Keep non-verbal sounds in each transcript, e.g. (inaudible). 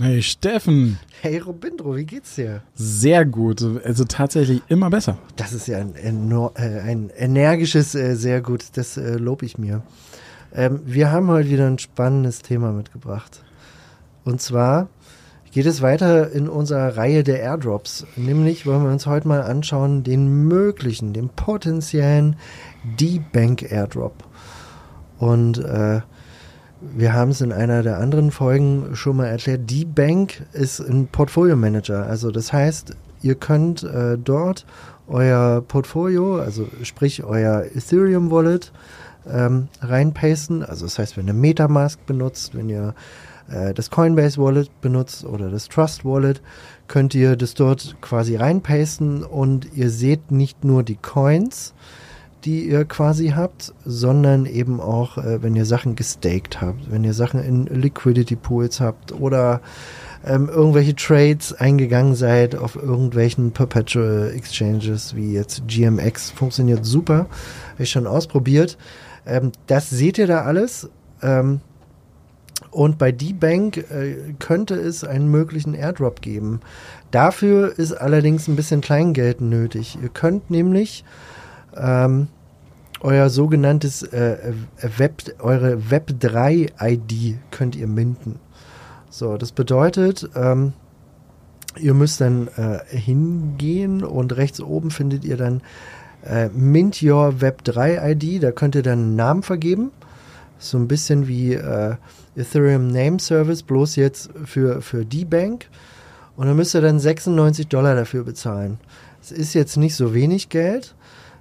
Hey Steffen, hey Robindro, wie geht's dir? sehr gut. Also tatsächlich immer besser. Das ist ja ein, äh, ein energisches, äh, sehr gut, das äh, lobe ich mir. Ähm, wir haben heute wieder ein spannendes Thema mitgebracht. Und zwar geht es weiter in unserer Reihe der Airdrops. Nämlich wollen wir uns heute mal anschauen den möglichen, den potenziellen D-Bank Airdrop. Und äh, wir haben es in einer der anderen Folgen schon mal erklärt. Die Bank ist ein Portfolio Manager. Also das heißt, ihr könnt äh, dort euer Portfolio, also sprich euer Ethereum Wallet, ähm, reinpasten. Also das heißt, wenn ihr Metamask benutzt, wenn ihr äh, das Coinbase Wallet benutzt oder das Trust Wallet, könnt ihr das dort quasi reinpasten und ihr seht nicht nur die Coins, die ihr quasi habt, sondern eben auch, äh, wenn ihr Sachen gestaked habt, wenn ihr Sachen in Liquidity Pools habt oder ähm, irgendwelche Trades eingegangen seid auf irgendwelchen Perpetual Exchanges wie jetzt GMX, funktioniert super, habe ich schon ausprobiert. Ähm, das seht ihr da alles. Ähm, und bei D-Bank äh, könnte es einen möglichen Airdrop geben. Dafür ist allerdings ein bisschen Kleingeld nötig. Ihr könnt nämlich ähm, euer sogenanntes äh, Web, eure Web3-ID könnt ihr minden. So, das bedeutet, ähm, ihr müsst dann äh, hingehen und rechts oben findet ihr dann äh, Mint Your Web3-ID. Da könnt ihr dann einen Namen vergeben. So ein bisschen wie äh, Ethereum Name Service, bloß jetzt für, für die Bank. Und dann müsst ihr dann 96 Dollar dafür bezahlen. Es ist jetzt nicht so wenig Geld,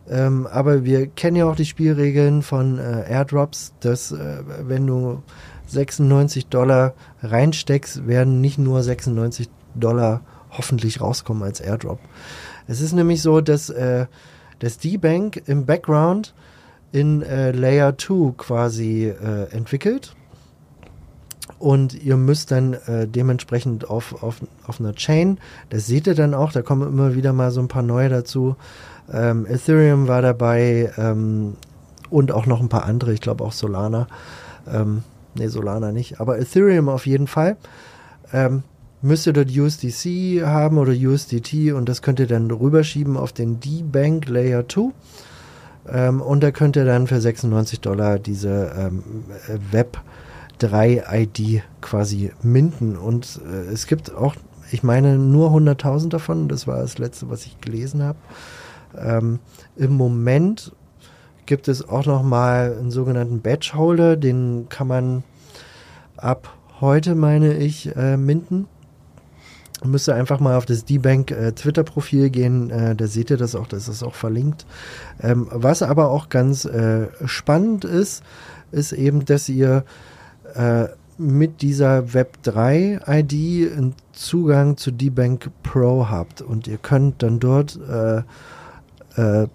ähm, aber wir kennen ja auch die Spielregeln von äh, Airdrops, dass äh, wenn du 96 Dollar reinsteckst, werden nicht nur 96 Dollar hoffentlich rauskommen als Airdrop. Es ist nämlich so, dass, äh, dass die Bank im Background in äh, Layer 2 quasi äh, entwickelt. Und ihr müsst dann äh, dementsprechend auf, auf, auf einer Chain, das seht ihr dann auch, da kommen immer wieder mal so ein paar neue dazu. Ähm, Ethereum war dabei ähm, und auch noch ein paar andere, ich glaube auch Solana. Ähm, ne, Solana nicht, aber Ethereum auf jeden Fall. Ähm, müsst ihr dort USDC haben oder USDT und das könnt ihr dann rüberschieben auf den D-Bank Layer 2. Ähm, und da könnt ihr dann für 96 Dollar diese ähm, Web 3 ID quasi minden. Und äh, es gibt auch, ich meine, nur 100.000 davon. Das war das letzte, was ich gelesen habe. Ähm, Im Moment gibt es auch noch mal einen sogenannten Badge Holder. Den kann man ab heute, meine ich, äh, minden. Müsst ihr einfach mal auf das D-Bank äh, Twitter-Profil gehen, äh, da seht ihr das auch, das ist auch verlinkt. Ähm, was aber auch ganz äh, spannend ist, ist eben, dass ihr äh, mit dieser Web3-ID einen Zugang zu D-Bank Pro habt und ihr könnt dann dort äh, äh,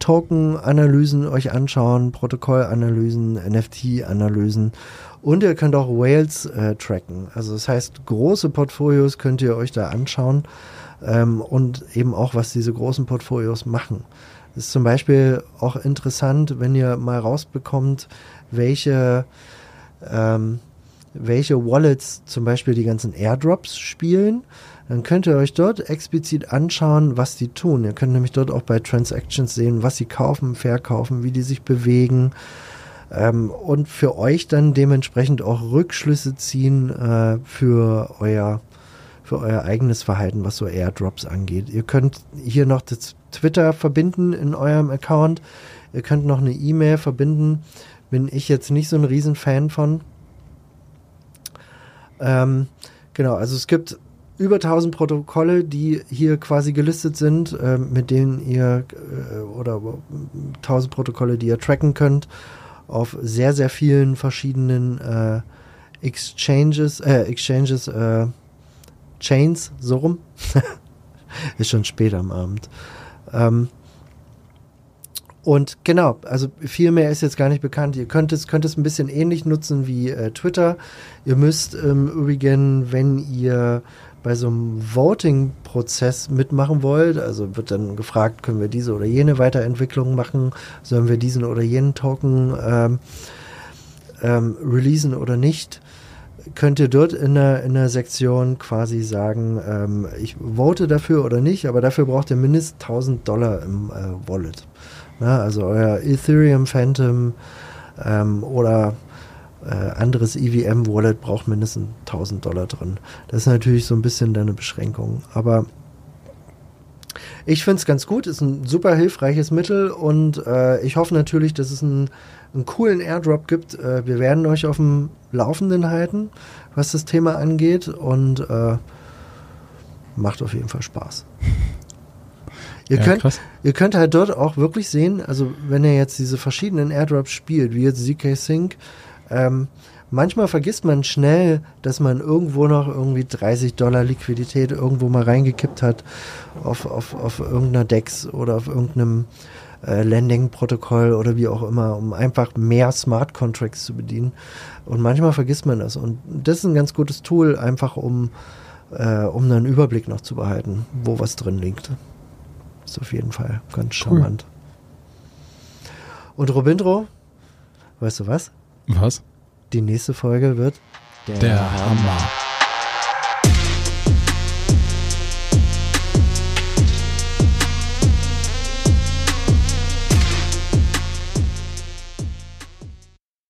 Token-Analysen euch anschauen, Protokollanalysen, NFT-Analysen und ihr könnt auch Whales äh, tracken. Also das heißt, große Portfolios könnt ihr euch da anschauen ähm, und eben auch, was diese großen Portfolios machen. Das ist zum Beispiel auch interessant, wenn ihr mal rausbekommt, welche, ähm, welche Wallets zum Beispiel die ganzen Airdrops spielen. Dann könnt ihr euch dort explizit anschauen, was die tun. Ihr könnt nämlich dort auch bei Transactions sehen, was sie kaufen, verkaufen, wie die sich bewegen. Ähm, und für euch dann dementsprechend auch Rückschlüsse ziehen äh, für euer für euer eigenes Verhalten, was so Airdrops angeht. Ihr könnt hier noch das Twitter verbinden in eurem Account. Ihr könnt noch eine E-Mail verbinden. Bin ich jetzt nicht so ein Riesenfan von. Ähm, genau, also es gibt über 1000 Protokolle, die hier quasi gelistet sind, äh, mit denen ihr äh, oder 1000 Protokolle, die ihr tracken könnt auf sehr, sehr vielen verschiedenen äh, Exchanges, äh, Exchanges, äh, Chains, so rum. (laughs) ist schon spät am Abend. Ähm, und genau, also viel mehr ist jetzt gar nicht bekannt. Ihr könnt es, könnt es ein bisschen ähnlich nutzen wie äh, Twitter. Ihr müsst im Übrigen, wenn ihr bei so einem Voting-Prozess mitmachen wollt, also wird dann gefragt, können wir diese oder jene Weiterentwicklung machen, sollen wir diesen oder jenen Token ähm, ähm, releasen oder nicht, könnt ihr dort in der, in der Sektion quasi sagen, ähm, ich vote dafür oder nicht, aber dafür braucht ihr mindestens 1000 Dollar im äh, Wallet. Na, also euer Ethereum Phantom ähm, oder äh, anderes EVM-Wallet braucht mindestens 1000 Dollar drin. Das ist natürlich so ein bisschen deine Beschränkung. Aber ich finde es ganz gut, ist ein super hilfreiches Mittel und äh, ich hoffe natürlich, dass es einen, einen coolen Airdrop gibt. Äh, wir werden euch auf dem Laufenden halten, was das Thema angeht und äh, macht auf jeden Fall Spaß. Ihr, Ja, könnt, krass. ihr könnt halt dort auch wirklich sehen, also wenn ihr jetzt diese verschiedenen Airdrops spielt, wie jetzt ZK Sync, ähm, manchmal vergisst man schnell, dass man irgendwo noch irgendwie 30 Dollar Liquidität irgendwo mal reingekippt hat auf, auf, auf irgendeiner DEX oder auf irgendeinem äh, Landing-Protokoll oder wie auch immer, um einfach mehr Smart Contracts zu bedienen. Und manchmal vergisst man das. Und das ist ein ganz gutes Tool, einfach um, äh, um einen Überblick noch zu behalten, wo was drin liegt. Ist auf jeden Fall ganz Cool. charmant. Und Robindro, weißt du was? Was? Die nächste Folge wird Der Hammer.